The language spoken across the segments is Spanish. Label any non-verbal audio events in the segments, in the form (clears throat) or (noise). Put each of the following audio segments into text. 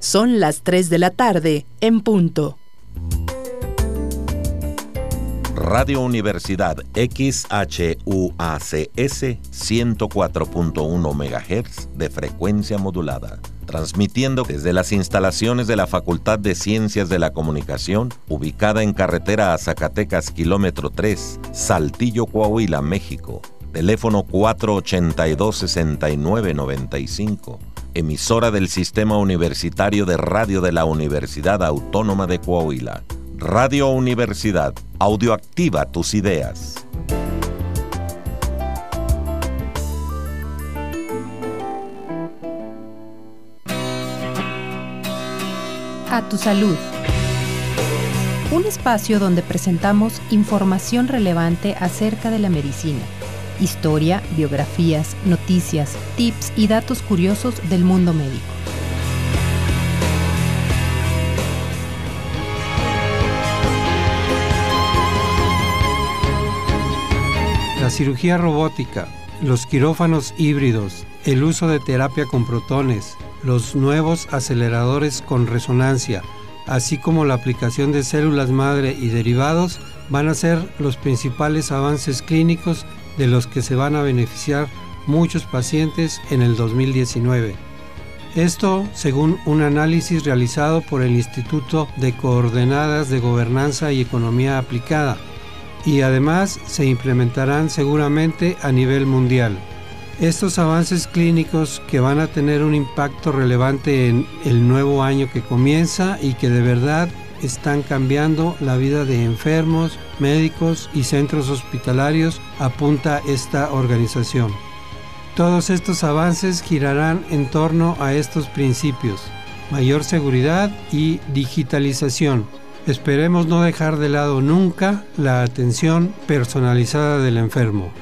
Son las 3 de la tarde, en punto. Radio Universidad XHUACS 104.1 MHz de frecuencia modulada, transmitiendo desde las instalaciones de la Facultad de Ciencias de la Comunicación, ubicada en carretera a Zacatecas, kilómetro 3, Saltillo, Coahuila, México. Teléfono 482-6995 emisora del Sistema Universitario de Radio de la Universidad Autónoma de Coahuila. Radio Universidad, audioactiva tus ideas. A tu salud. Un espacio donde presentamos información relevante acerca de la medicina historia, biografías, noticias, tips y datos curiosos del mundo médico. La cirugía robótica, los quirófanos híbridos, el uso de terapia con protones, los nuevos aceleradores con resonancia, así como la aplicación de células madre y derivados, van a ser los principales avances clínicos de los que se van a beneficiar muchos pacientes en el 2019. Esto según un análisis realizado por el Instituto de Coordenadas de Gobernanza y Economía Aplicada y además se implementarán seguramente a nivel mundial. Estos avances clínicos que van a tener un impacto relevante en el nuevo año que comienza y que de verdad están cambiando la vida de enfermos, médicos y centros hospitalarios, apunta esta organización. Todos estos avances girarán en torno a estos principios, mayor seguridad y digitalización. Esperemos no dejar de lado nunca la atención personalizada del enfermo.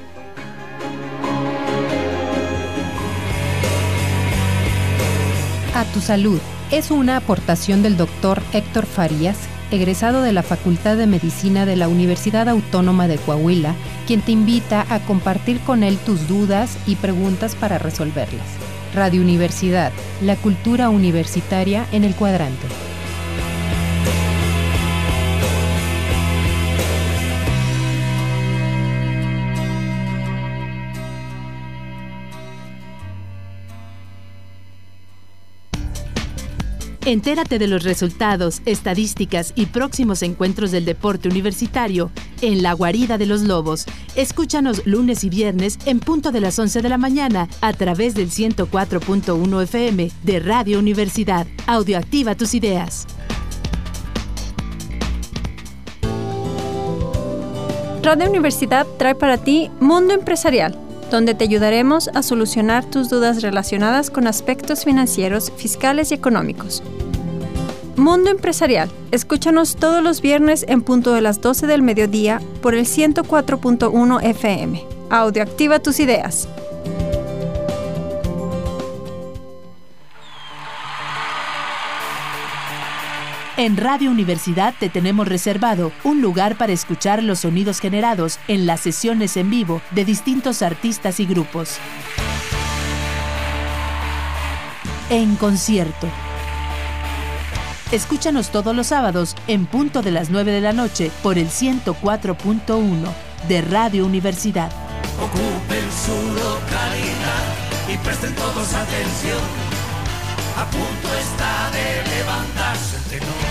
A tu salud es una aportación del doctor Héctor Farías, egresado de la Facultad de Medicina de la Universidad Autónoma de Coahuila, quien te invita a compartir con él tus dudas y preguntas para resolverlas. Radio Universidad, la cultura universitaria en el cuadrante. Entérate de los resultados, estadísticas y próximos encuentros del deporte universitario en La Guarida de los Lobos. Escúchanos lunes y viernes en punto de las 11 de la mañana a través del 104.1 FM de Radio Universidad. Audioactiva tus ideas. Radio Universidad trae para ti Mundo Empresarial donde te ayudaremos a solucionar tus dudas relacionadas con aspectos financieros, fiscales y económicos. Mundo Empresarial. Escúchanos todos los viernes en punto de las 12 del mediodía por el 104.1 FM. Audio activa tus ideas. En Radio Universidad te tenemos reservado un lugar para escuchar los sonidos generados en las sesiones en vivo de distintos artistas y grupos. En concierto. Escúchanos todos los sábados en punto de las 9 de la noche por el 104.1 de Radio Universidad. Ocupen su localidad y presten todos atención a punto está de levantarse el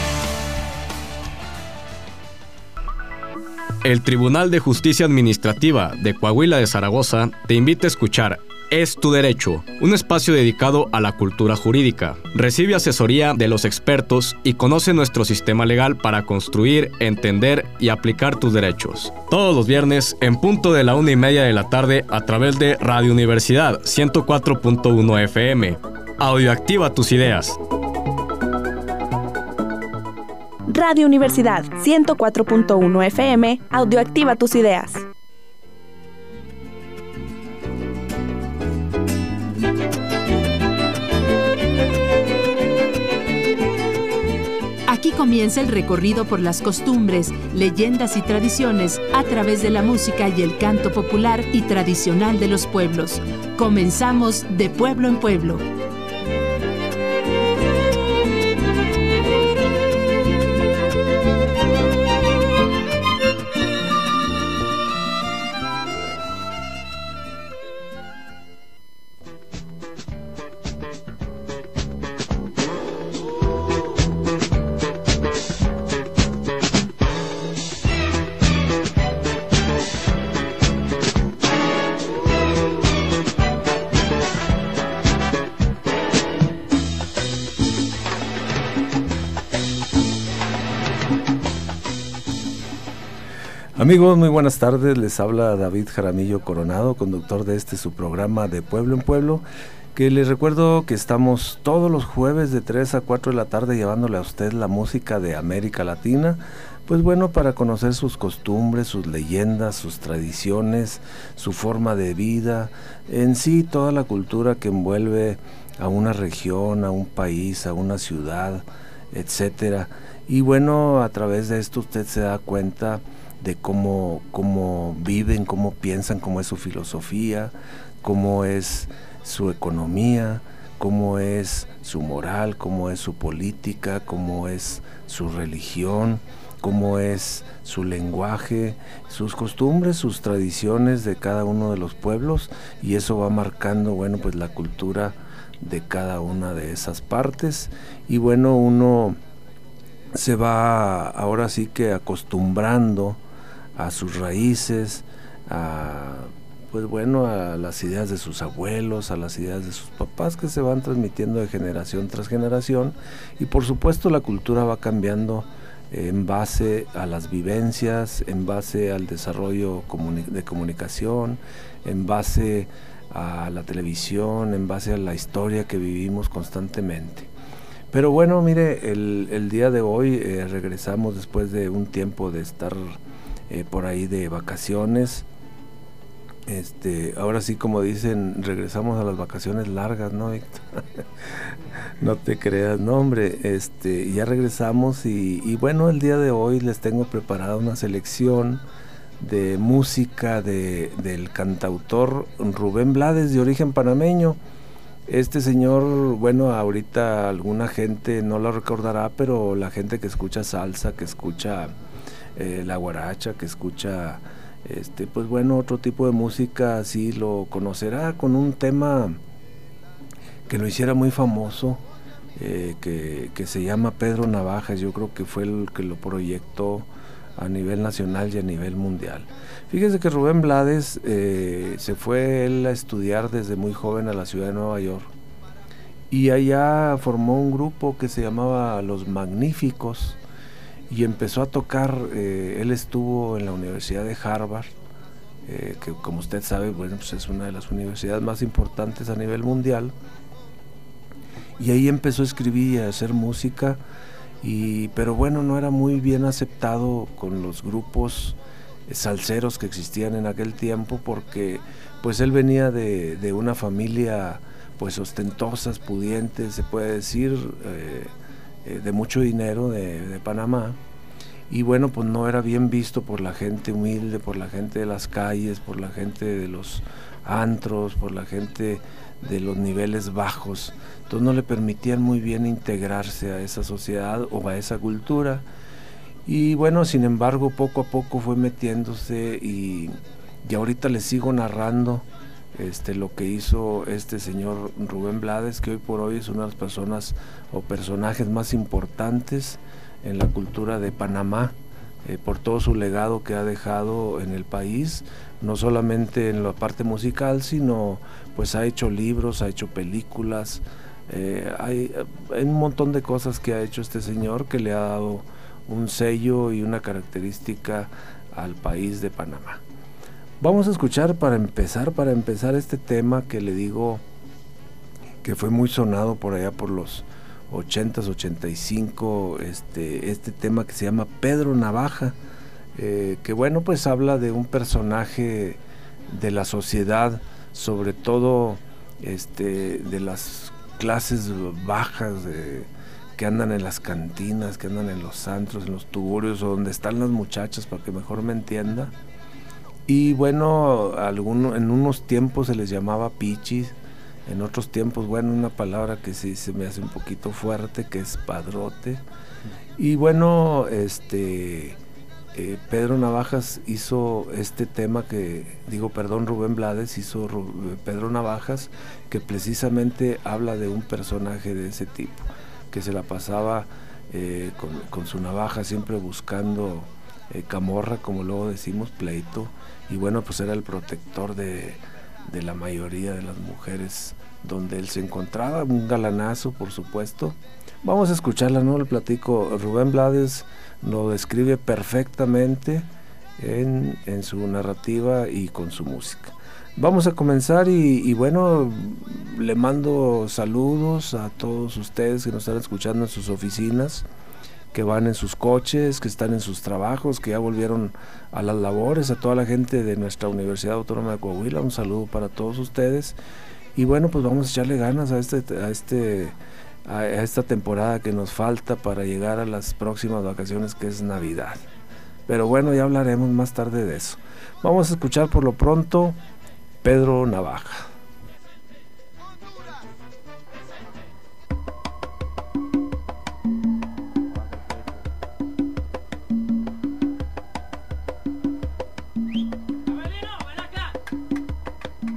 El Tribunal de Justicia Administrativa de Coahuila de Zaragoza te invita a escuchar es tu derecho, un espacio dedicado a la cultura jurídica. Recibe asesoría de los expertos y conoce nuestro sistema legal para construir, entender y aplicar tus derechos. Todos los viernes en punto de la una y media de la tarde a través de Radio Universidad 104.1 FM Audioactiva tus ideas. Radio Universidad 104.1 FM, Audioactiva tus ideas. Aquí comienza el recorrido por las costumbres, leyendas y tradiciones a través de la música y el canto popular y tradicional de los pueblos. Comenzamos de pueblo en pueblo. Amigos, muy buenas tardes. Les habla David Jaramillo Coronado, conductor de este su programa de Pueblo en Pueblo, que les recuerdo que estamos todos los jueves de 3 a 4 de la tarde llevándole a usted la música de América Latina, pues bueno, para conocer sus costumbres, sus leyendas, sus tradiciones, su forma de vida, en sí toda la cultura que envuelve a una región, a un país, a una ciudad, etcétera. Y bueno, a través de esto usted se da cuenta de cómo, cómo viven, cómo piensan, cómo es su filosofía, cómo es su economía, cómo es su moral, cómo es su política, cómo es su religión, cómo es su lenguaje, sus costumbres, sus tradiciones de cada uno de los pueblos. Y eso va marcando, bueno, pues la cultura de cada una de esas partes. Y bueno, uno se va ahora sí que acostumbrando a sus raíces, a pues bueno, a las ideas de sus abuelos, a las ideas de sus papás que se van transmitiendo de generación tras generación y por supuesto la cultura va cambiando en base a las vivencias, en base al desarrollo de comunicación, en base a la televisión, en base a la historia que vivimos constantemente. Pero bueno, mire, el, día de hoy eh, regresamos después de un tiempo de estar eh, por ahí de vacaciones. Este, ahora sí, como dicen, regresamos a las vacaciones largas, ¿no, (laughs) no te creas, no, hombre, este, ya regresamos y, bueno, el día de hoy les tengo preparada una selección de música de, del cantautor Rubén Blades, de origen panameño. Este señor, bueno, ahorita alguna gente no lo recordará, pero la gente que escucha salsa, que escucha eh, la guaracha, que escucha, este, pues bueno, otro tipo de música, sí lo conocerá con un tema que lo hiciera muy famoso, eh, que, se llama Pedro Navajas, yo creo que fue el que lo proyectó a nivel nacional y a nivel mundial. Fíjese que Rubén Blades eh, se fue él a estudiar desde muy joven a la ciudad de Nueva York y allá formó un grupo que se llamaba Los Magníficos y empezó a tocar, eh, él estuvo en la Universidad de Harvard, eh, que como usted sabe, bueno, pues es una de las universidades más importantes a nivel mundial, y ahí empezó a escribir y a hacer música, y, pero bueno, no era muy bien aceptado con los grupos salseros que existían en aquel tiempo, porque pues él venía de, de una familia pues ostentosas, pudientes, se puede decir, eh, eh, de mucho dinero de, Panamá. Y bueno, pues no era bien visto por la gente humilde, por la gente de las calles, por la gente de los antros, por la gente de los niveles bajos. Entonces no le permitían muy bien integrarse a esa sociedad o a esa cultura. Y bueno, sin embargo, poco a poco fue metiéndose y, y ahorita les sigo narrando este, lo que hizo este señor Rubén Blades, que hoy por hoy es una de las personas o personajes más importantes en la cultura de Panamá, eh, por todo su legado que ha dejado en el país, no solamente en la parte musical, sino pues ha hecho libros, ha hecho películas, eh, hay, hay un montón de cosas que ha hecho este señor que le ha dado un sello y una característica al país de Panamá. Vamos a escuchar para empezar, para empezar este tema que le digo que fue muy sonado por allá por los 80s, 85, este, este tema que se llama Pedro Navaja, eh, que bueno, pues habla de un personaje de la sociedad, sobre todo este, de las clases bajas que andan en las cantinas, que andan en los antros, en los tuburios, o donde están las muchachas, para que mejor me entienda. Y bueno, en unos tiempos se les llamaba pichis, en otros tiempos, bueno, una palabra que sí se me hace un poquito fuerte, que es padrote. Y bueno, este eh, Pedro Navajas hizo este tema que, digo, perdón, Rubén Blades hizo Pedro Navajas, que precisamente habla de un personaje de ese tipo, que se la pasaba eh, con, su navaja siempre buscando eh, camorra, como luego decimos, pleito y bueno, pues era el protector de, la mayoría de las mujeres donde él se encontraba, un galanazo por supuesto. Vamos a escucharla, ¿no? Le platico, Rubén Blades lo describe perfectamente en, su narrativa y con su música. Vamos a comenzar y, bueno, le mando saludos a todos ustedes que nos están escuchando en sus oficinas, que van en sus coches, que están en sus trabajos, que ya volvieron a las labores, a toda la gente de nuestra Universidad Autónoma de Coahuila, un saludo para todos ustedes. Y bueno, pues vamos a echarle ganas a este, a este a esta temporada que nos falta para llegar a las próximas vacaciones que es Navidad. Pero bueno, ya hablaremos más tarde de eso. Vamos a escuchar por lo pronto Pedro Navaja.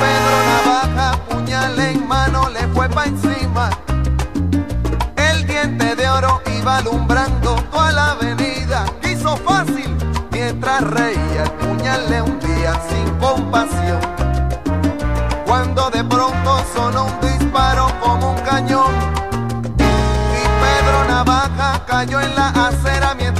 Pedro Navaja, puñal en mano, le fue pa' encima. El diente de oro iba alumbrando toda la avenida. Hizo fácil mientras reía, el puñal le hundía sin compasión. Cuando de pronto sonó un disparo como un cañón. Y Pedro Navaja cayó en la acera mientras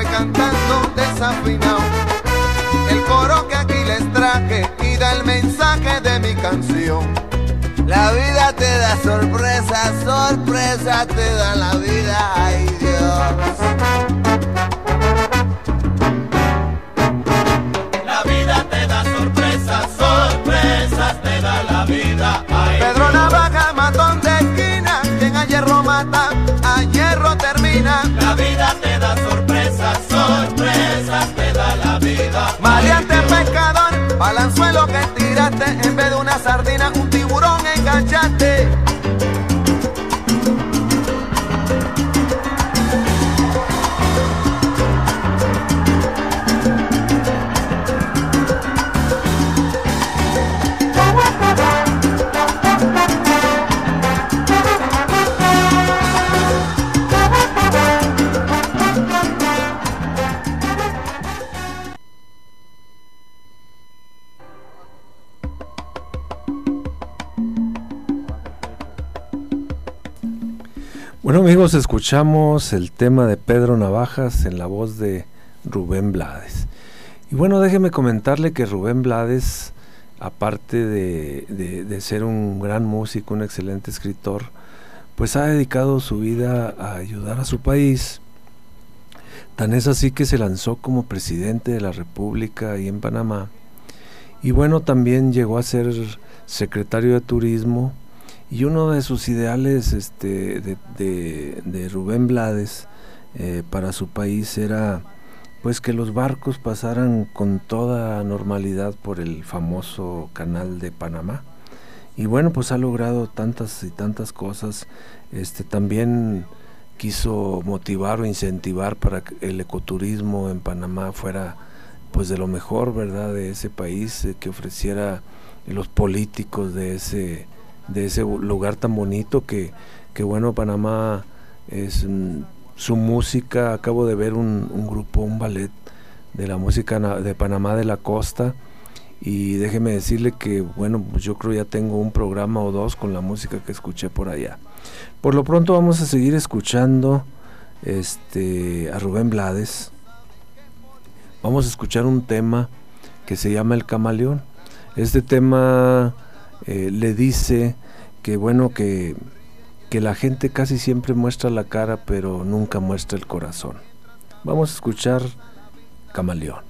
fue cantando desafinado. El coro que aquí les traje y da el mensaje de mi canción. La vida te da sorpresa, sorpresa te da la vida, ay Dios. La vida te da sorpresas, sorpresas te da la vida. Ay Pedro Navaja, matón de esquina, quien a hierro mata, a hierro termina. La vida Maleante pescador, balanzuelo que tiraste en vez de una sardina, un tiburón engañado amigos, escuchamos el tema de Pedro Navajas en la voz de Rubén Blades. Y bueno, déjeme comentarle que Rubén Blades, aparte de, ser un gran músico, un excelente escritor, pues ha dedicado su vida a ayudar a su país. Tan es así que se lanzó como presidente de la República ahí en Panamá. Y bueno, también llegó a ser secretario de Turismo y uno de sus ideales este, de, Rubén Blades eh, para su país era pues que los barcos pasaran con toda normalidad por el famoso canal de Panamá. Y bueno, pues ha logrado tantas y tantas cosas. Este también quiso motivar o incentivar para que el ecoturismo en Panamá fuera pues de lo mejor, ¿verdad? De ese país eh, que ofreciera los políticos de ese de ese lugar tan bonito que, que bueno, Panamá es mm, su música, acabo de ver un, grupo, un ballet de la música de Panamá de la Costa y déjeme decirle que bueno, pues yo creo ya tengo un programa o dos con la música que escuché por allá. Por lo pronto vamos a seguir escuchando este a Rubén Blades. Vamos a escuchar un tema que se llama El Camaleón. Este tema eh, le dice que bueno que, que la gente casi siempre muestra la cara pero nunca muestra el corazón. Vamos a escuchar Camaleón.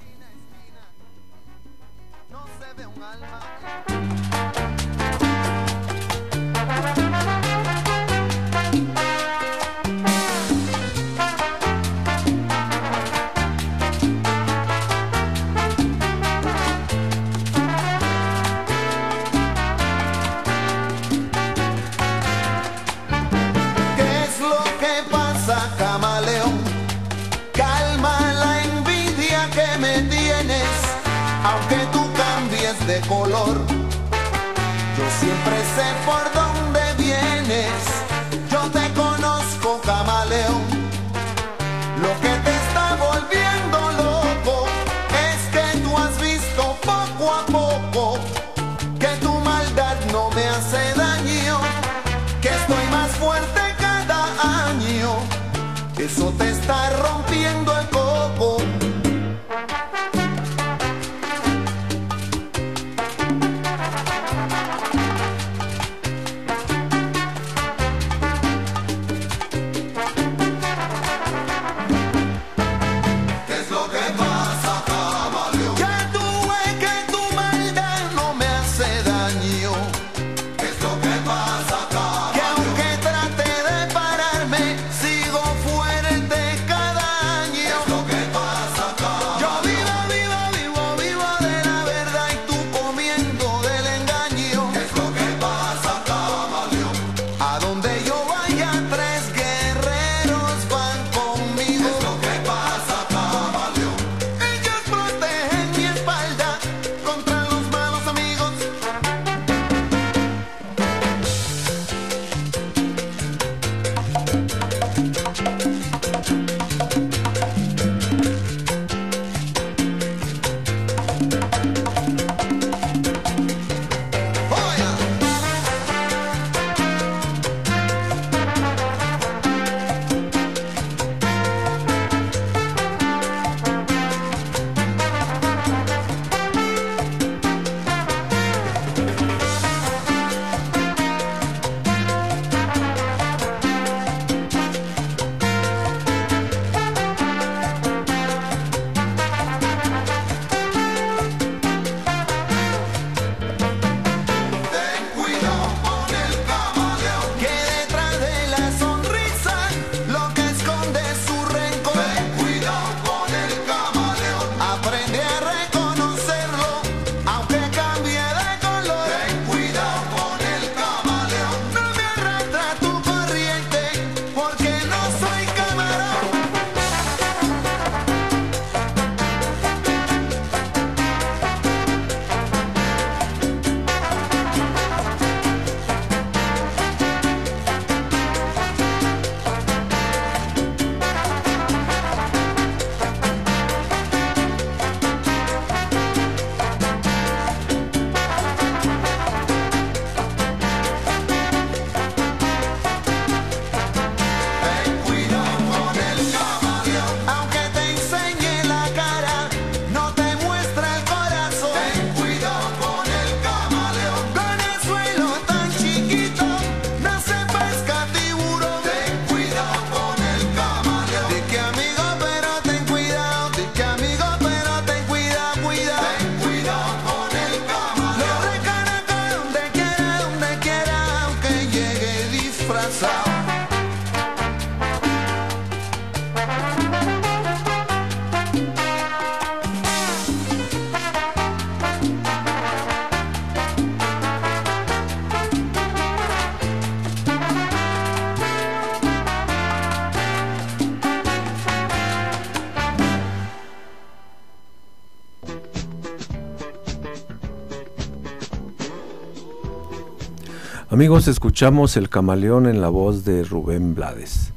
Amigos, escuchamos El Camaleón en la voz de Rubén Blades.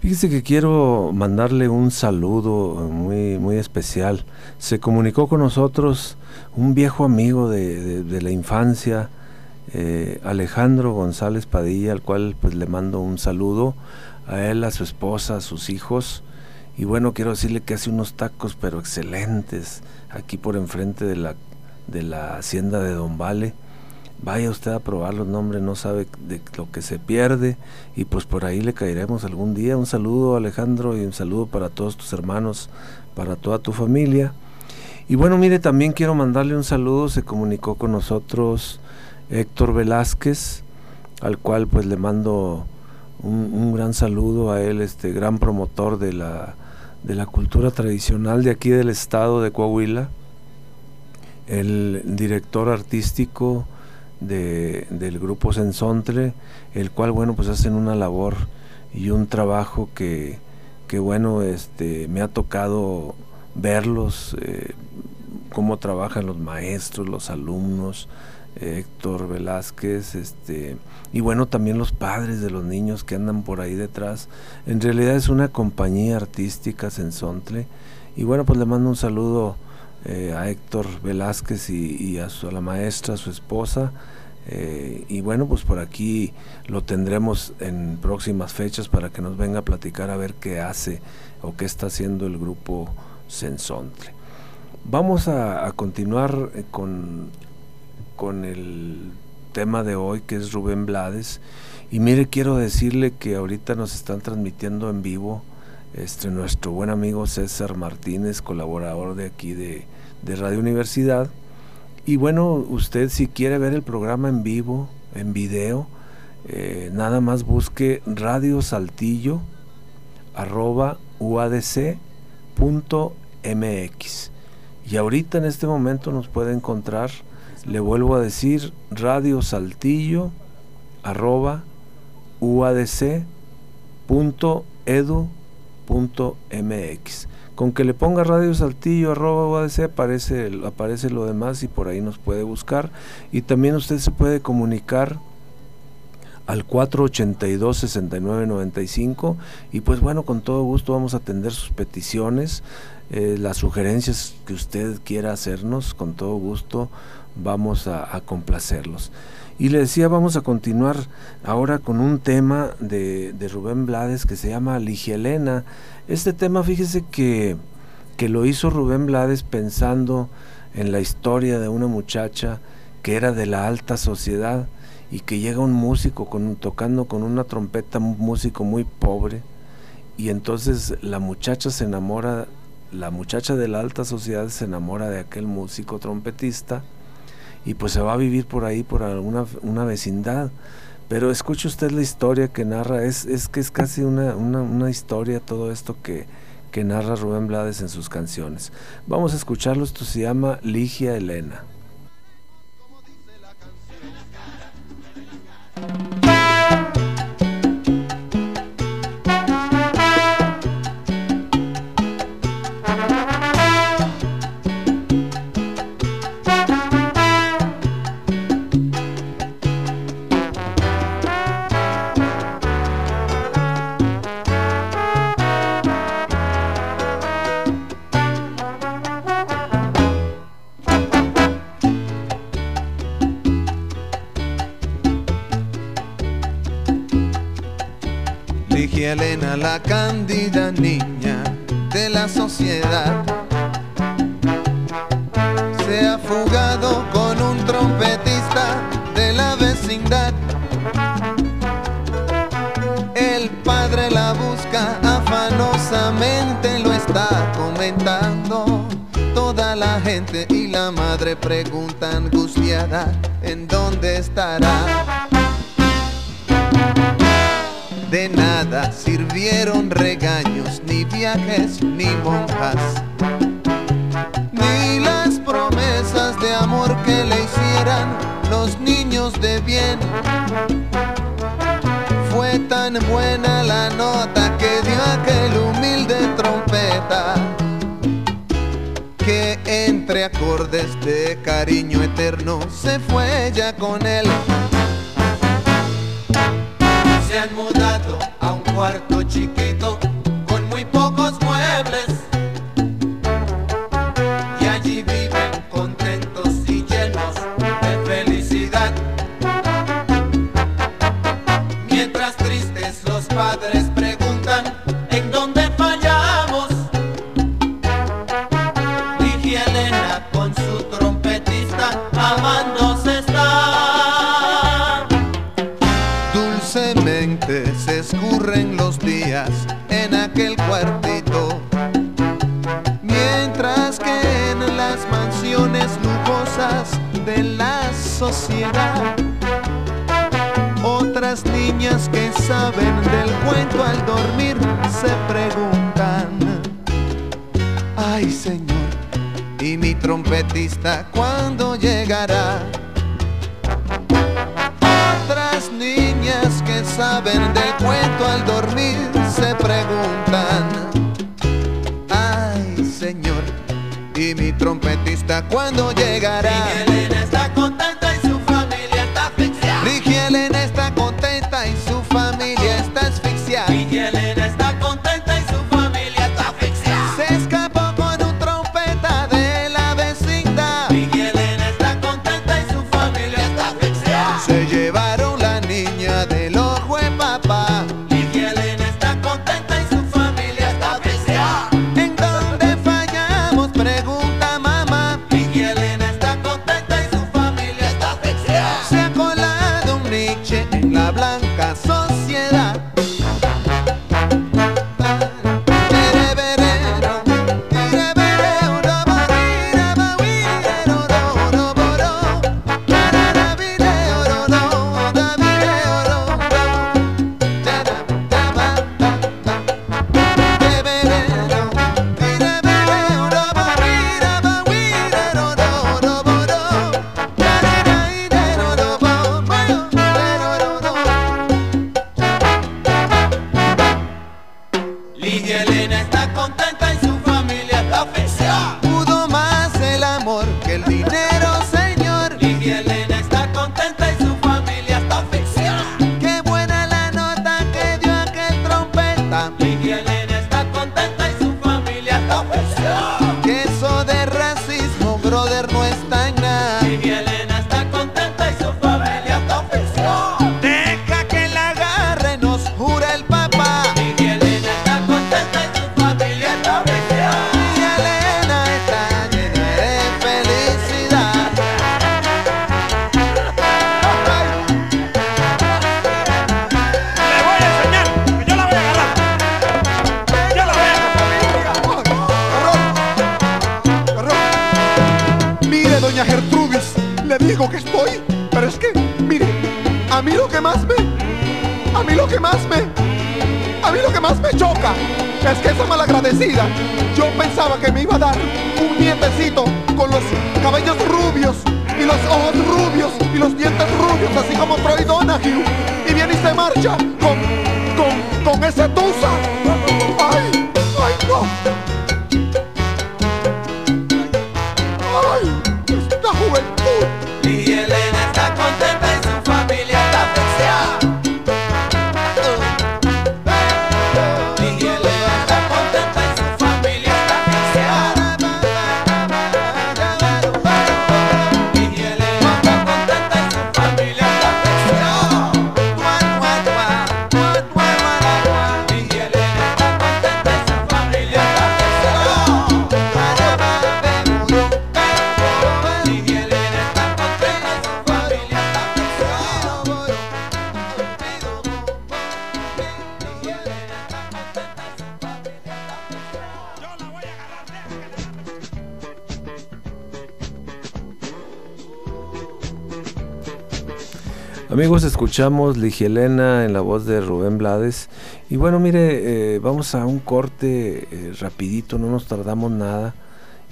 Fíjese que quiero mandarle un saludo muy, muy especial. Se comunicó con nosotros un viejo amigo de, la infancia, eh, Alejandro González Padilla, al cual pues le mando un saludo a él, a su esposa, a sus hijos. Y bueno, quiero decirle que hace unos tacos pero excelentes aquí por enfrente de la, de la hacienda de Don Vale vaya usted a probar los nombres, no sabe de lo que se pierde y pues por ahí le caeremos algún día. Un saludo Alejandro y un saludo para todos tus hermanos, para toda tu familia. Y bueno, mire, también quiero mandarle un saludo, se comunicó con nosotros Héctor Velázquez, al cual pues le mando un, gran saludo a él, este gran promotor de la, de la cultura tradicional de aquí del estado de Coahuila, el director artístico, de, del grupo Sensontre, el cual, bueno, pues hacen una labor y un trabajo que, que bueno, este, me ha tocado verlos, eh, cómo trabajan los maestros, los alumnos, Héctor Velázquez, este, y bueno, también los padres de los niños que andan por ahí detrás. En realidad es una compañía artística Sensontle, y bueno, pues le mando un saludo eh, a Héctor Velázquez y, a, su, la maestra, su esposa. Eh, y bueno, pues por aquí lo tendremos en próximas fechas para que nos venga a platicar a ver qué hace o qué está haciendo el grupo Sensontle. Vamos a, continuar eh, con, con el tema de hoy que es Rubén Blades. Y mire, quiero decirle que ahorita nos están transmitiendo en vivo este, nuestro buen amigo César Martínez, colaborador de aquí de, Radio Universidad. Y bueno, usted si quiere ver el programa en vivo, en video, eh, nada más busque Radio Saltillo arroba uadc.mx. Y ahorita en este momento nos puede encontrar, le vuelvo a decir, Radio Saltillo arroba uadc.edu .mx. Con que le ponga Radio Saltillo arroba aparece, aparece lo demás y por ahí nos puede buscar. Y también usted se puede comunicar al 482-6995 y pues bueno, con todo gusto vamos a atender sus peticiones, eh, las sugerencias que usted quiera hacernos, con todo gusto vamos a complacerlos. Y le decía, vamos a continuar ahora con un tema de, Rubén Blades que se llama Ligia Elena. Este tema, fíjese que, que lo hizo Rubén Blades pensando en la historia de una muchacha que era de la alta sociedad y que llega un músico con, tocando con una trompeta, un músico muy pobre, y entonces la muchacha se enamora, la muchacha de la alta sociedad se enamora de aquel músico trompetista, y pues se va a vivir por ahí, por alguna una vecindad. Pero escuche usted la historia que narra, es, es que es casi una, una, historia todo esto que, que narra Rubén Blades en sus canciones. Vamos a escucharlo, esto se llama Ligia Elena. La cándida niña de la sociedad, se ha fugado con un trompetista de la vecindad. El padre la busca afanosamente, lo está comentando. Toda la gente y la madre pregunta angustiada, ¿en dónde estará? De nada sirvieron regaños, ni viajes, ni monjas, ni las promesas de amor que le hicieran los niños de bien. Fue tan buena la nota que dio aquel humilde trompeta que entre acordes de cariño eterno se fue ya con él a sociedad otras niñas que saben del cuento al dormir se preguntan, ay Señor, ¿y mi trompetista cuándo llegará? Otras niñas que saben del cuento al dormir que más me, a mí lo que más me, a mí lo que más me choca es que esa malagradecida, yo pensaba que me iba a dar un nietecito con los cabellos rubios y los ojos rubios y los dientes rubios, así como Troy Donahue, y viene y se marcha con, con, con ese tusa. Ay, ay, no. Escuchamos Ligielena en la voz de Rubén Blades. Y bueno, mire, eh, vamos a un corte eh, rapidito, no nos tardamos nada.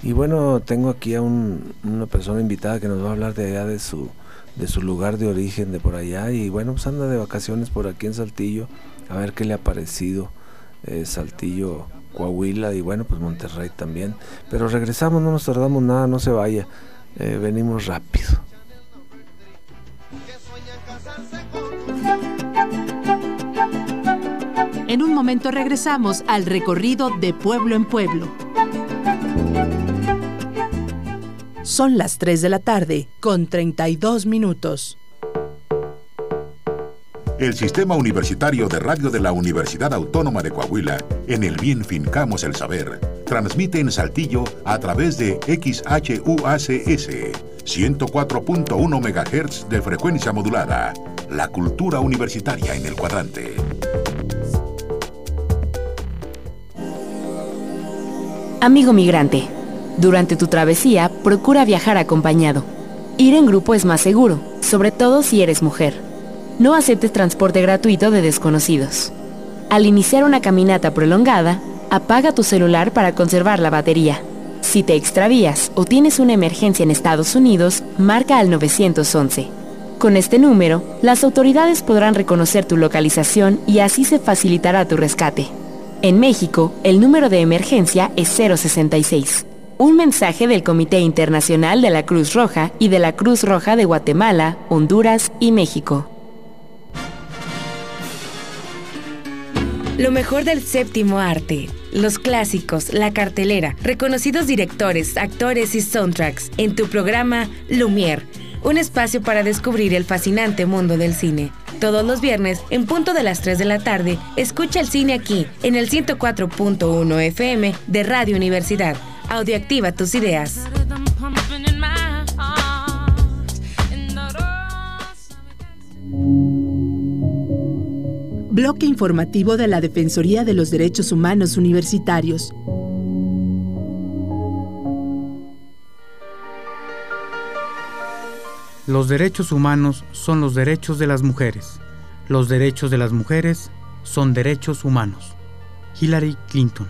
Y bueno, tengo aquí a un- una persona invitada que nos va a hablar de allá de su, de su lugar de origen, de por allá. Y bueno, pues anda de vacaciones por aquí en Saltillo, a ver qué le ha parecido eh, Saltillo, Coahuila y bueno, pues Monterrey también. Pero regresamos, no nos tardamos nada, no se vaya. Eh, venimos rápido. En un momento regresamos al recorrido de pueblo en pueblo. Son las 3 de la tarde con 32 minutos. El Sistema Universitario de Radio de la Universidad Autónoma de Coahuila, en el bien fincamos el saber, transmite en Saltillo a través de XHUACS 104.1 MHz de frecuencia modulada. La cultura universitaria en el cuadrante. Amigo migrante, durante tu travesía procura viajar acompañado. Ir en grupo es más seguro, sobre todo si eres mujer. No aceptes transporte gratuito de desconocidos. Al iniciar una caminata prolongada, apaga tu celular para conservar la batería. Si te extravías o tienes una emergencia en Estados Unidos, marca al 911. Con este número, las autoridades podrán reconocer tu localización y así se facilitará tu rescate. En México, el número de emergencia es 066. Un mensaje del Comité Internacional de la Cruz Roja y de la Cruz Roja de Guatemala, Honduras y México. Lo mejor del séptimo arte. Los clásicos, la cartelera, reconocidos directores, actores y soundtracks en tu programa Lumière, un espacio para descubrir el fascinante mundo del cine. Todos los viernes, en punto de las 3 de la tarde, escucha el cine aquí, en el 104.1 FM de Radio Universidad. Audioactiva tus ideas. Bloque informativo de la Defensoría de los Derechos Humanos Universitarios. Los derechos humanos son los derechos de las mujeres. Los derechos de las mujeres son derechos humanos. Hillary Clinton.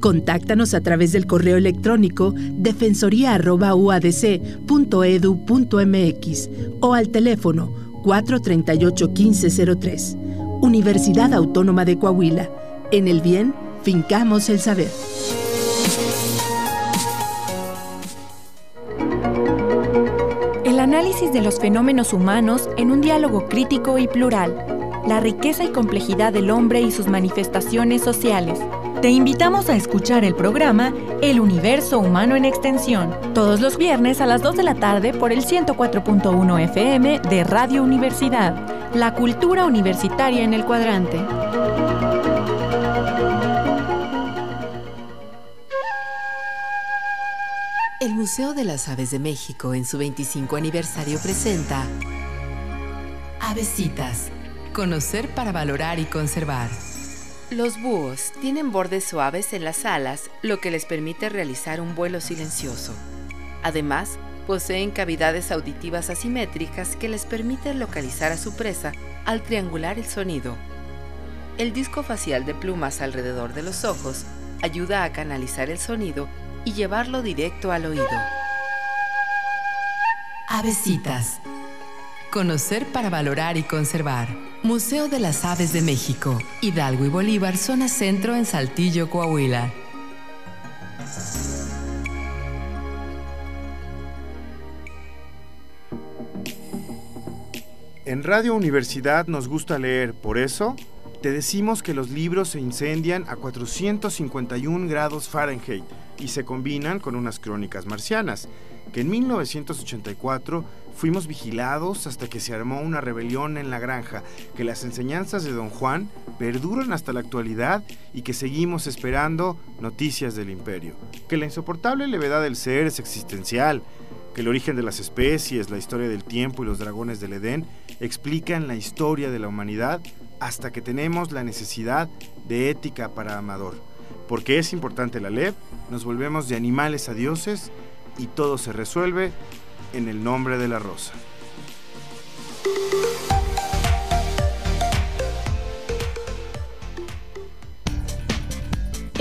Contáctanos a través del correo electrónico defensoría.uadc.edu.mx o al teléfono 438-1503. Universidad Autónoma de Coahuila. En el bien, fincamos el saber. Análisis de los fenómenos humanos en un diálogo crítico y plural. La riqueza y complejidad del hombre y sus manifestaciones sociales te invitamos a escuchar el programa El Universo Humano en Extensión, todos los viernes a las 2 de la tarde por el 104.1 FM de Radio Universidad, la cultura universitaria en el cuadrante. El Museo de las Aves de México en su 25 aniversario presenta Avesitas, conocer para valorar y conservar. Los búhos tienen bordes suaves en las alas, lo que les permite realizar un vuelo silencioso. Además, poseen cavidades auditivas asimétricas que les permiten localizar a su presa al triangular el sonido. El disco facial de plumas alrededor de los ojos ayuda a canalizar el sonido y llevarlo directo al oído. Avesitas. Conocer para valorar y conservar. Museo de las Aves de México, Hidalgo y Bolívar, zona centro en Saltillo, Coahuila. En Radio Universidad nos gusta leer, por eso te decimos que los libros se incendian a 451 grados Fahrenheit y se combinan con unas crónicas marcianas, que en 1984 fuimos vigilados hasta que se armó una rebelión en la granja, que las enseñanzas de don Juan perduran hasta la actualidad y que seguimos esperando noticias del imperio, que la insoportable levedad del ser es existencial, que el origen de las especies, la historia del tiempo y los dragones del Edén explican la historia de la humanidad hasta que tenemos la necesidad de ética para Amador. Porque es importante la ley, nos volvemos de animales a dioses y todo se resuelve en el nombre de la rosa.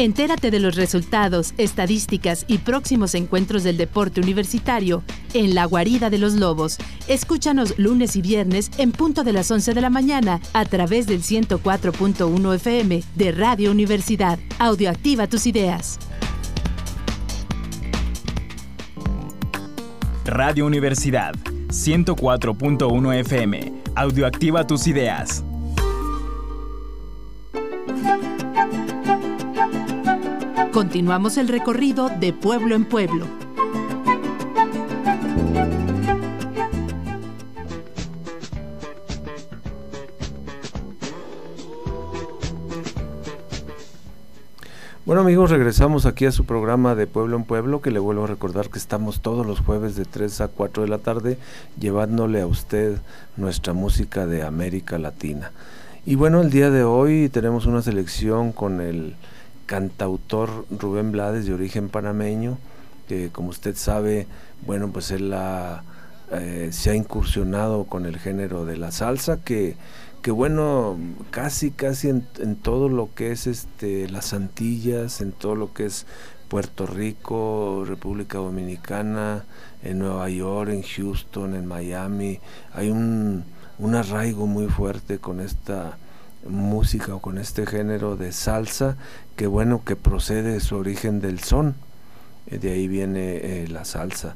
Entérate de los resultados, estadísticas y próximos encuentros del deporte universitario en La Guarida de los Lobos. Escúchanos lunes y viernes en punto de las 11 de la mañana a través del 104.1 FM de Radio Universidad. Audioactiva tus ideas. Radio Universidad 104.1 FM. Audioactiva tus ideas. Continuamos el recorrido de pueblo en pueblo. Bueno amigos, regresamos aquí a su programa de Pueblo en Pueblo, que le vuelvo a recordar que estamos todos los jueves de 3 a 4 de la tarde llevándole a usted nuestra música de América Latina. Y bueno, el día de hoy tenemos una selección con el cantautor Rubén Blades de origen panameño, que como usted sabe, bueno, pues él eh, se ha incursionado con el género de la salsa, que que bueno, casi, casi en, todo lo que es este, las Antillas, en todo lo que es Puerto Rico, República Dominicana, en Nueva York, en Houston, en Miami, hay un, un arraigo muy fuerte con esta música o con este género de salsa que bueno que procede de su origen del son eh, de ahí viene eh, la salsa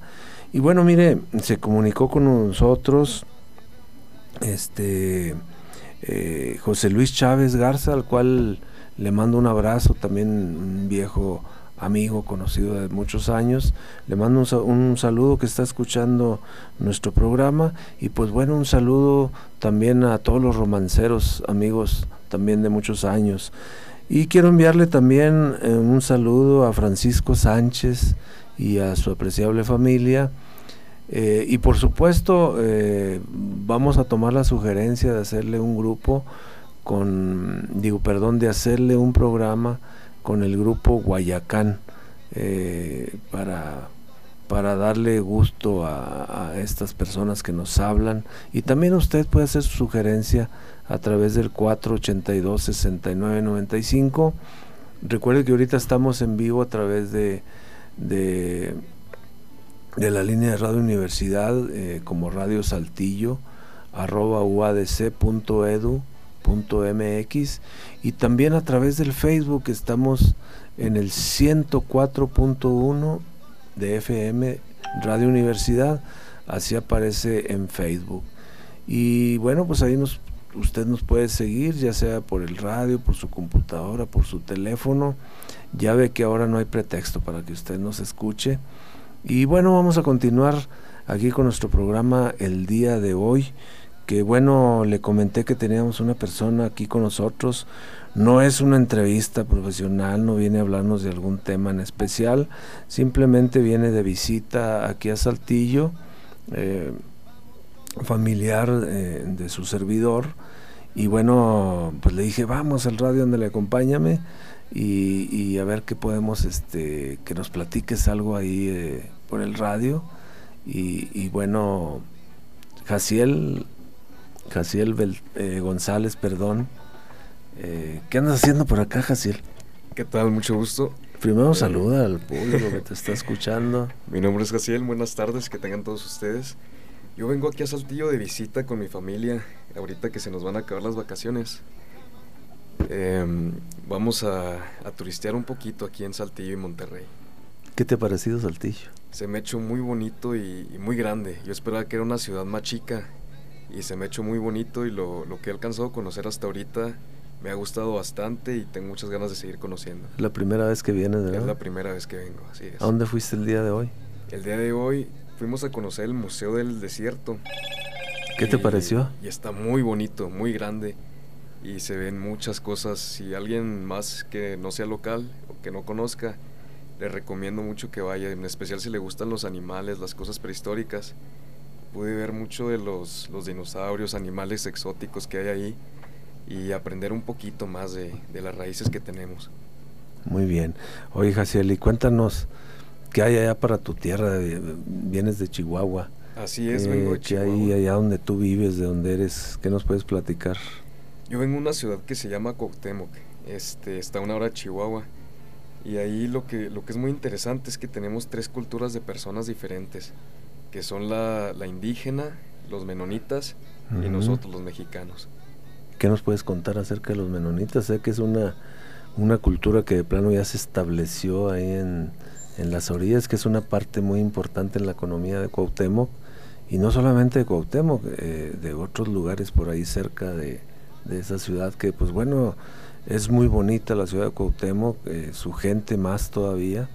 y bueno mire se comunicó con nosotros este eh, José Luis Chávez Garza, al cual le mando un abrazo, también un viejo amigo conocido de muchos años. Le mando un, saludo que está escuchando nuestro programa y pues bueno, un saludo también a todos los romanceros, amigos también de muchos años. Y quiero enviarle también eh, un saludo a Francisco Sánchez y a su apreciable familia. Eh, y por supuesto, eh, vamos a tomar la sugerencia de hacerle un grupo con, digo, perdón, de hacerle un programa con el grupo Guayacán para, para darle gusto a, estas personas que nos hablan. Y también usted puede hacer su sugerencia a través del 482-6995. Recuerde que ahorita estamos en vivo a través de, de de la línea de Radio Universidad eh, como Radio Saltillo, arroba uadc.edu.mx y también a través del Facebook estamos en el 104.1 de FM Radio Universidad, así aparece en Facebook. Y bueno, pues ahí nos, usted nos puede seguir, ya sea por el radio, por su computadora, por su teléfono. Ya ve que ahora no hay pretexto para que usted nos escuche. Y bueno, vamos a continuar aquí con nuestro programa el día de hoy. Que bueno, le comenté que teníamos una persona aquí con nosotros. No es una entrevista profesional, no viene a hablarnos de algún tema en especial. Simplemente viene de visita aquí a Saltillo, eh, familiar eh, de su servidor. Y bueno, pues le dije, vamos al radio donde le acompáñame y, a ver qué podemos, este, que nos platiques algo ahí eh, por el radio. Y, bueno, Jaciel, Jaciel eh, González, perdón. Eh, ¿Qué andas haciendo por acá, Jaciel? ¿Qué tal? Mucho gusto. Primero saluda al (laughs) público que te está escuchando. Mi nombre es Jaciel, buenas tardes, que tengan todos ustedes. Yo vengo aquí a Saltillo de visita con mi familia, ahorita que se nos van a acabar las vacaciones. Em, vamos a, turistear un poquito aquí en Saltillo y Monterrey. ¿Qué te ha parecido Saltillo? Se me ha hecho muy bonito y, muy grande. Yo esperaba que era una ciudad más chica y se me ha hecho muy bonito y lo, que he alcanzado a conocer hasta ahorita me ha gustado bastante y tengo muchas ganas de seguir conociendo. ¿La primera vez que vienes, verdad? Es la primera vez que vengo, así es. ¿A dónde fuiste el día de hoy? El día de hoy fuimos a conocer el Museo del Desierto. ¿Qué te pareció? Y está muy bonito, muy grande y se ven muchas cosas. Si alguien más que no sea local o que no conozca, le recomiendo mucho que vaya, en especial si le gustan los animales, las cosas prehistóricas. Pude ver mucho de los, los dinosaurios, animales exóticos que hay ahí y aprender un poquito más de, de las raíces que tenemos. Muy bien. Oye, Jaciel, cuéntanos qué hay allá para tu tierra. Vienes de Chihuahua. Así es, vengo de Chihuahua. ¿Qué hay allá donde tú vives, de donde eres? ¿Qué nos puedes platicar? Yo vengo de una ciudad que se llama Cuauhtémoc, este, está a una hora de Chihuahua. Y ahí lo que, lo que es muy interesante es que tenemos tres culturas de personas diferentes, que son la, indígena, los menonitas y nosotros los mexicanos. ¿Qué nos puedes contar acerca de los menonitas? Sé que es una, una cultura que de plano ya se estableció ahí en, en las orillas, que es una parte muy importante en la economía de Cuauhtémoc y no solamente de Cuauhtémoc, eh, de otros lugares por ahí cerca de, de, esa ciudad que pues bueno, es muy bonita la ciudad de Cuauhtémoc, eh, su gente más todavía,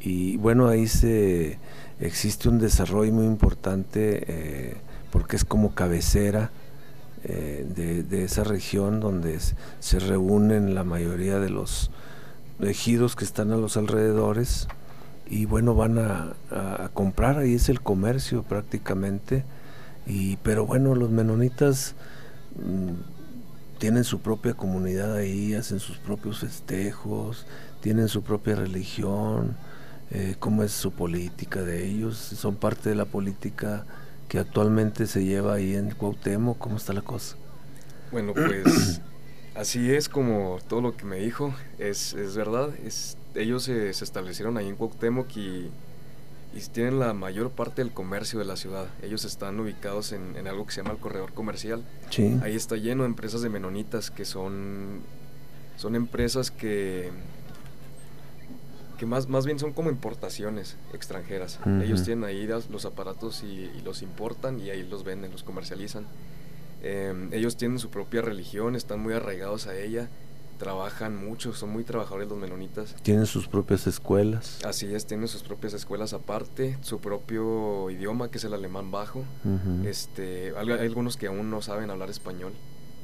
y bueno, ahí se existe un desarrollo muy importante eh, porque es como cabecera de, de, esa región donde se reúnen la mayoría de los ejidos que están a los alrededores y bueno, van a, comprar, ahí es el comercio prácticamente, y, pero bueno, los menonitas mm, tienen su propia comunidad ahí, hacen sus propios festejos, tienen su propia religión, eh, cómo es su política de ellos, son parte de la política que actualmente se lleva ahí en Cuauhtémoc, ¿cómo está la cosa? Bueno, pues (clears throat) así es como todo lo que me dijo, es, es verdad, es ellos se, establecieron ahí en Cuauhtémoc y, tienen la mayor parte del comercio de la ciudad. Ellos están ubicados en, algo que se llama el corredor comercial. Ahí está lleno de empresas de menonitas que son, son empresas que, que más, más bien son como importaciones extranjeras. Ellos tienen ahí los aparatos y, los importan y ahí los venden, los comercializan. Em, ellos tienen su propia religión, están muy arraigados a ella trabajan mucho, son muy trabajadores los menonitas. Tienen sus propias escuelas. Así es, tienen sus propias escuelas aparte, su propio idioma que es el alemán bajo. este, hay, algunos que aún no saben hablar español,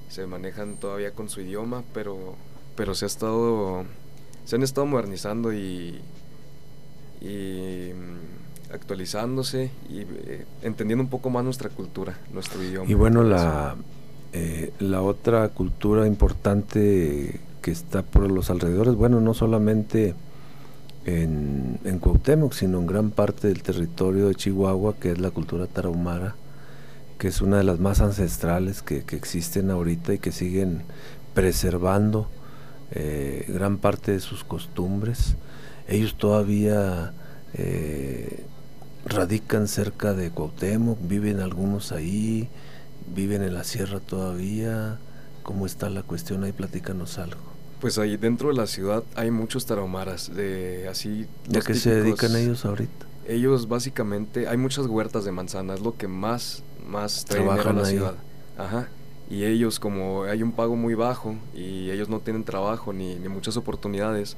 se manejan todavía con su idioma, pero, pero se ha estado, se han estado modernizando y, y mm, actualizándose y eh, entendiendo un poco más nuestra cultura, nuestro idioma. Y bueno, la eh, la otra cultura importante que está por los alrededores, bueno, no solamente en, en Cuauhtémoc, sino en gran parte del territorio de Chihuahua, que es la cultura tarahumara, que es una de las más ancestrales que, existen ahorita y que siguen preservando eh, gran parte de sus costumbres. Ellos todavía eh, radican cerca de Cuauhtémoc, viven algunos ahí, viven en la sierra todavía? ¿Cómo está la cuestión ahí? Platícanos algo. Pues ahí dentro de la ciudad hay muchos tarahumaras, de así... ¿De qué se dedican ellos ahorita? Ellos básicamente, hay muchas huertas de manzana, es lo que más, más trabajan a la ciudad. Ajá. Y ellos como hay un pago muy bajo y ellos no tienen trabajo ni, ni muchas oportunidades,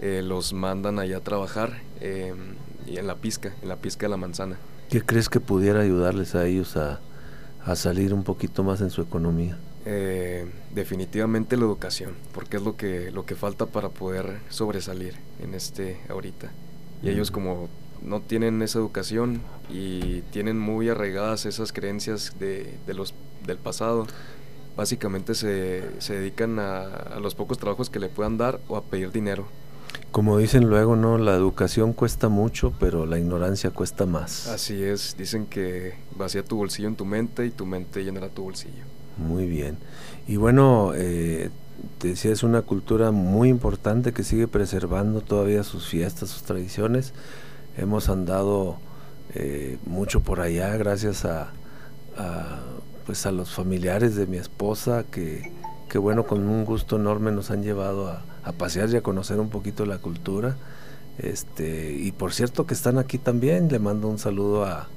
eh, los mandan allá a trabajar eh, y en la pizca, en la pizca de la manzana. ¿Qué crees que pudiera ayudarles a ellos a, a salir un poquito más en su economía? Eh, definitivamente la educación, porque es lo que, lo que falta para poder sobresalir en este ahorita. Y ellos como no tienen esa educación y tienen muy arraigadas esas creencias de, de los, del pasado, básicamente se, se dedican a, a, los pocos trabajos que le puedan dar o a pedir dinero. Como dicen luego, ¿no? La educación cuesta mucho, pero la ignorancia cuesta más. Así es, dicen que vacía tu bolsillo en tu mente y tu mente llenará tu bolsillo. Muy bien. Y bueno, eh, te decía, es una cultura muy importante que sigue preservando todavía sus fiestas, sus tradiciones. Hemos andado eh, mucho por allá gracias a, pues a los familiares de mi esposa que, bueno, con un gusto enorme nos han llevado a, a pasear y a conocer un poquito la cultura. Este, y por cierto que están aquí también, le mando un saludo a,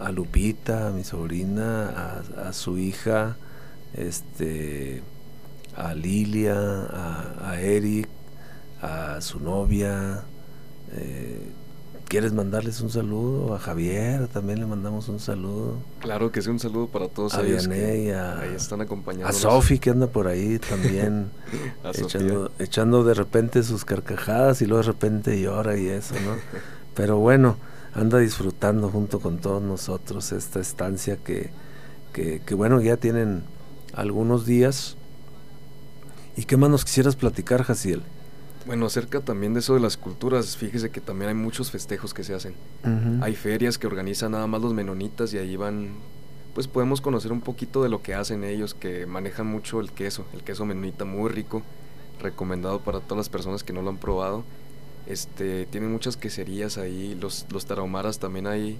a, Lupita, a mi sobrina, a, su hija, este, a Lilia, a, Eric, a su novia. Eh, ¿Quieres mandarles un saludo? A Javier también le mandamos un saludo. Claro que sí, un saludo para todos a ellos. Que a, ahí están acompañando. A Sofi que anda por ahí también (laughs) echando, echando, de repente sus carcajadas y luego de repente llora y eso, ¿no? (laughs) Pero bueno, anda disfrutando junto con todos nosotros esta estancia que, que, que bueno, ya tienen algunos días. ¿Y qué más nos quisieras platicar, Jaciel? Bueno, acerca también de eso de las culturas, fíjese que también hay muchos festejos que se hacen. Hay ferias que organizan nada más los menonitas y ahí van, pues podemos conocer un poquito de lo que hacen ellos, que manejan mucho el queso, el queso menonita muy rico, recomendado para todas las personas que no lo han probado. Este, tienen muchas queserías ahí, los, los tarahumaras también hay,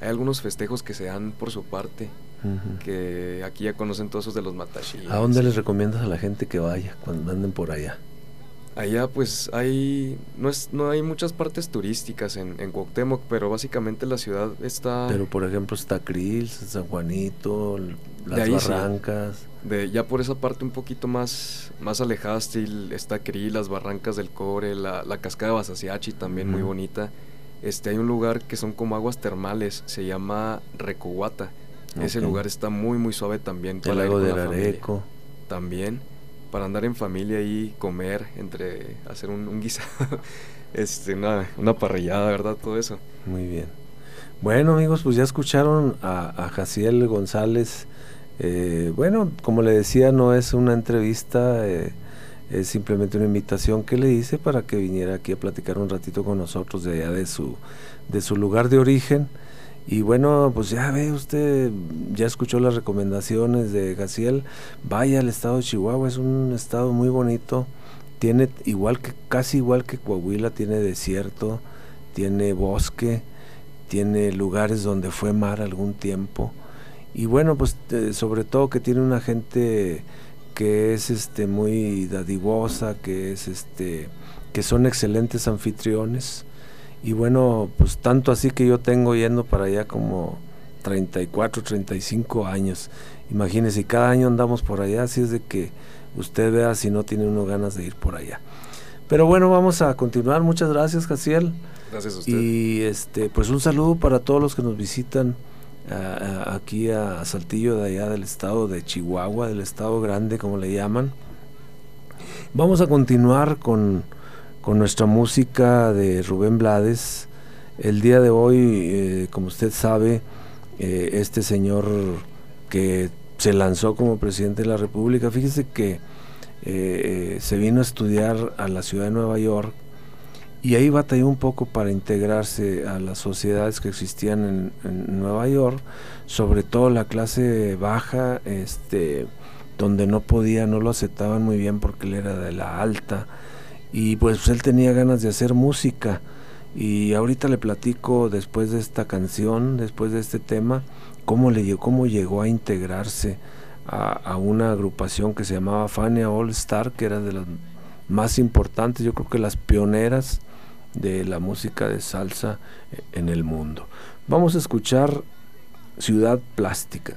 hay algunos festejos que se dan por su parte, que aquí ya conocen todos esos de los matashis. ¿A dónde les recomiendas a la gente que vaya cuando anden por allá? Allá pues hay no es no hay muchas partes turísticas en, en Cuauhtémoc, pero básicamente la ciudad está Pero por ejemplo está Krill, San Juanito, De las sí. barrancas. De, ya por esa parte un poquito más, más alejada está, el- Cri, las barrancas del Core, la, la cascada de Basasiachi también muy bonita. Este, hay un lugar que son como aguas termales, se llama Recohuata. Ese Ok. lugar está muy muy suave también El para ir lago familia. Areco. También, para andar en familia y comer, entre hacer un, un guisado, (laughs) este, una, una parrillada, ¿verdad? Todo eso. Muy bien. Bueno amigos, pues ya escucharon a, a Jaciel González. Eh, bueno, como le decía, no es una entrevista, eh, es simplemente una invitación que le hice para que viniera aquí a platicar un ratito con nosotros de allá de su, de su lugar de origen. Y bueno, pues ya ve usted, ya escuchó las recomendaciones de Jaciel. Vaya al estado de Chihuahua, es un estado muy bonito. Tiene igual que, casi igual que Coahuila, tiene desierto, tiene bosque, tiene lugares donde fue mar algún tiempo. Y bueno, pues sobre todo que tiene una gente que es este muy dadivosa, que es este que son excelentes anfitriones. Y bueno, pues tanto así que yo tengo yendo para allá como 34, 35 años. Imagínese, cada año andamos por allá, así es de que usted vea si no tiene uno ganas de ir por allá. Pero bueno, vamos a continuar. Muchas gracias, Jaciel. Gracias a usted. Y este, pues un saludo para todos los que nos visitan aquí a Saltillo de allá del estado de Chihuahua, del estado grande como le llaman. Vamos a continuar con, con nuestra música de Rubén Blades. El día de hoy, eh, como usted sabe, eh, este señor que se lanzó como presidente de la República, fíjese que eh, se vino a estudiar a la ciudad de Nueva York y ahí batalló un poco para integrarse a las sociedades que existían en, en Nueva York, sobre todo la clase baja, este, donde no podía, no lo aceptaban muy bien porque él era de la alta y pues él tenía ganas de hacer música y ahorita le platico después de esta canción, después de este tema, cómo le cómo llegó a integrarse a, a una agrupación que se llamaba Fania All Star, que era de las más importantes, yo creo que las pioneras de la música de salsa eh, en el mundo. Vamos a escuchar Ciudad Plástica.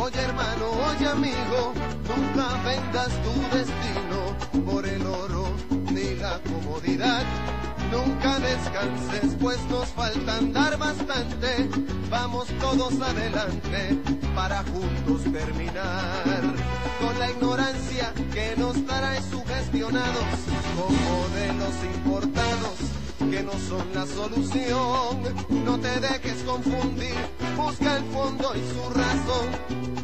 Oye hermano, oye amigo, nunca vendas tu destino por el oro ni la comodidad. Nunca descanses, pues nos falta andar bastante. Vamos todos adelante para juntos terminar con la ignorancia que nos trae sugestionados con modelos importados que no son la solución. No te dejes confundir, busca el fondo y su razón.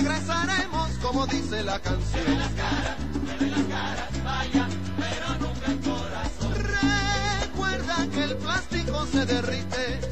Regresaremos, como dice la canción. Se ve las caras, se ve las caras, vaya, pero nunca el corazón. Recuerda que el plástico se derrite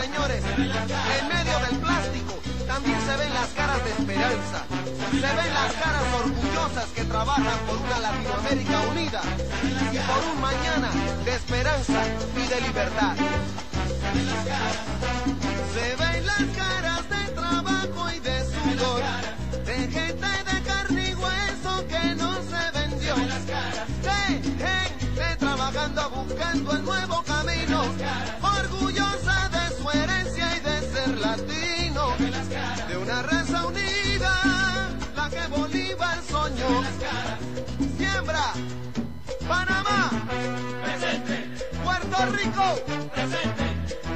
señores, en medio del plástico también se ven las caras de esperanza. Se ven las caras orgullosas que trabajan por una Latinoamérica unida y por un mañana de esperanza y de libertad. Se ven las caras de trabajo y de sudor, de gente de carne y hueso que no se vendió, de gente trabajando buscando el nuevo camino, una raza unida, la que Bolívar soñó. Siembra, Panamá, Puerto Rico,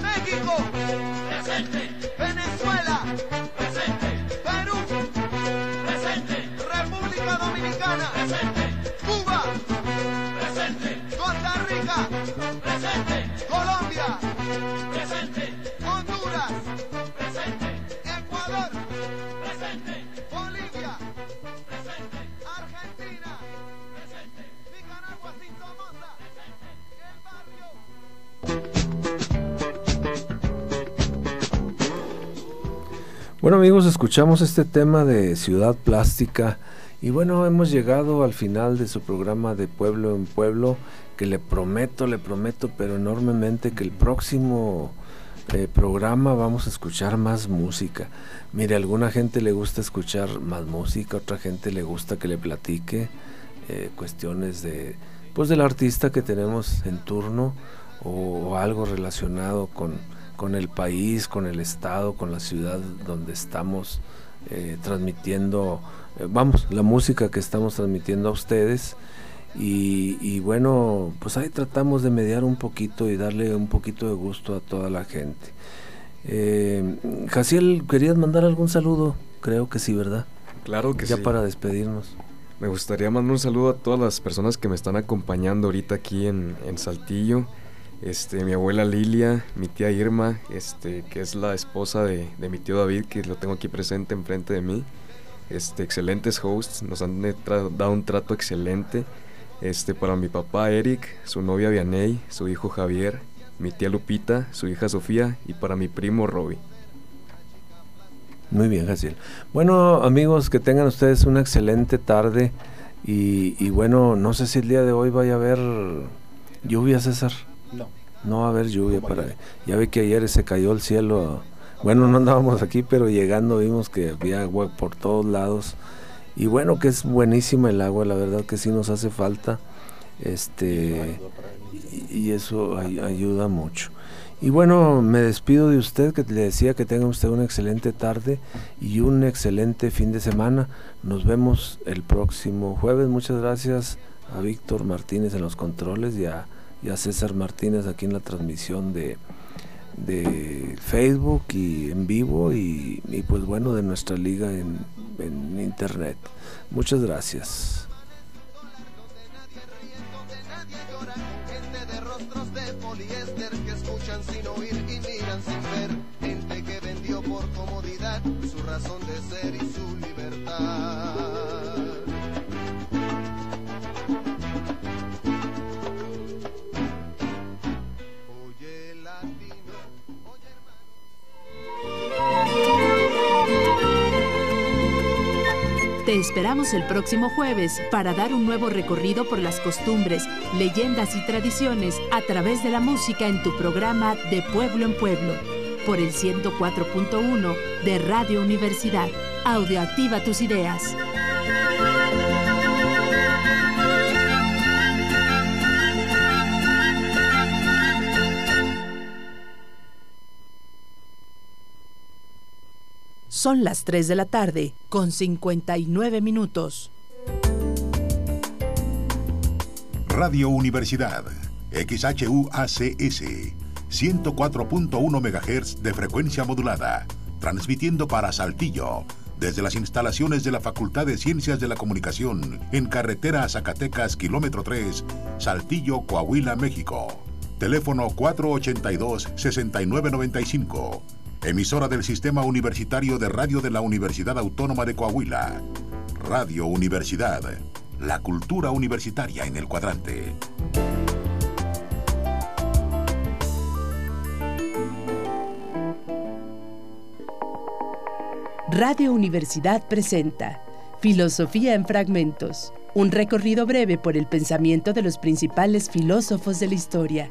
México, Venezuela, Bueno amigos, escuchamos este tema de Ciudad Plástica y bueno, hemos llegado al final de su programa de Pueblo en Pueblo, que le prometo, le prometo, pero enormemente que el próximo eh, programa vamos a escuchar más música. Mire, a alguna gente le gusta escuchar más música, a otra gente le gusta que le platique eh, cuestiones de, pues del artista que tenemos en turno o, o algo relacionado con, con el país, con el estado, con la ciudad donde estamos eh, transmitiendo, eh, vamos, la música que estamos transmitiendo a ustedes. Y, y bueno, pues ahí tratamos de mediar un poquito y darle un poquito de gusto a toda la gente. Eh, Jaciel, ¿querías mandar algún saludo? Creo que sí, ¿verdad? Claro que ya sí. para despedirnos. Me gustaría mandar un saludo a todas las personas que me están acompañando ahorita aquí en, en Saltillo. Este, mi abuela Lilia, mi tía Irma, este, que es la esposa de, de mi tío David, que lo tengo aquí presente enfrente de mí. este, excelentes hosts, nos han dado un trato excelente. Este, para mi papá Eric, su novia Vianey, su hijo Javier, mi tía Lupita, su hija Sofía y para mi primo Robbie. Muy bien, Jaciel. Bueno, amigos, que tengan ustedes una excelente tarde y, bueno, no sé si el día de hoy vaya a haber lluvia, César. No. No va a haber lluvia para... Ya ve que ayer se cayó el cielo. Bueno, no andábamos aquí, pero llegando vimos que había agua por todos lados. Y bueno, que es buenísima el agua, la verdad que sí nos hace falta. Este y, eso ayuda mucho. Y bueno, me despido de usted, que le decía que tenga usted una excelente tarde y un excelente fin de semana. Nos vemos el próximo jueves. Muchas gracias a Víctor Martínez en los controles y a, César Martínez aquí en la transmisión de, de Facebook y en vivo y, pues bueno, de nuestra liga en, en internet. Muchas gracias. razón de ser y su libertad. Te esperamos el próximo jueves para dar un nuevo recorrido por las costumbres, leyendas y tradiciones a través de la música en tu programa De Pueblo en Pueblo por el 104.1 de Radio Universidad. Audioactiva tus ideas. Son las 3 de la tarde con 59 minutos. Radio Universidad, XHUACS 104.1 MHz de frecuencia modulada, transmitiendo para Saltillo, desde las instalaciones de la Facultad de Ciencias de la Comunicación, en carretera Zacatecas, kilómetro 3, Saltillo, Coahuila, México. Teléfono 482-6995. Emisora del Sistema Universitario de Radio de la Universidad Autónoma de Coahuila. Radio Universidad. La cultura universitaria en el cuadrante. Radio Universidad presenta Filosofía en Fragmentos, un recorrido breve por el pensamiento de los principales filósofos de la historia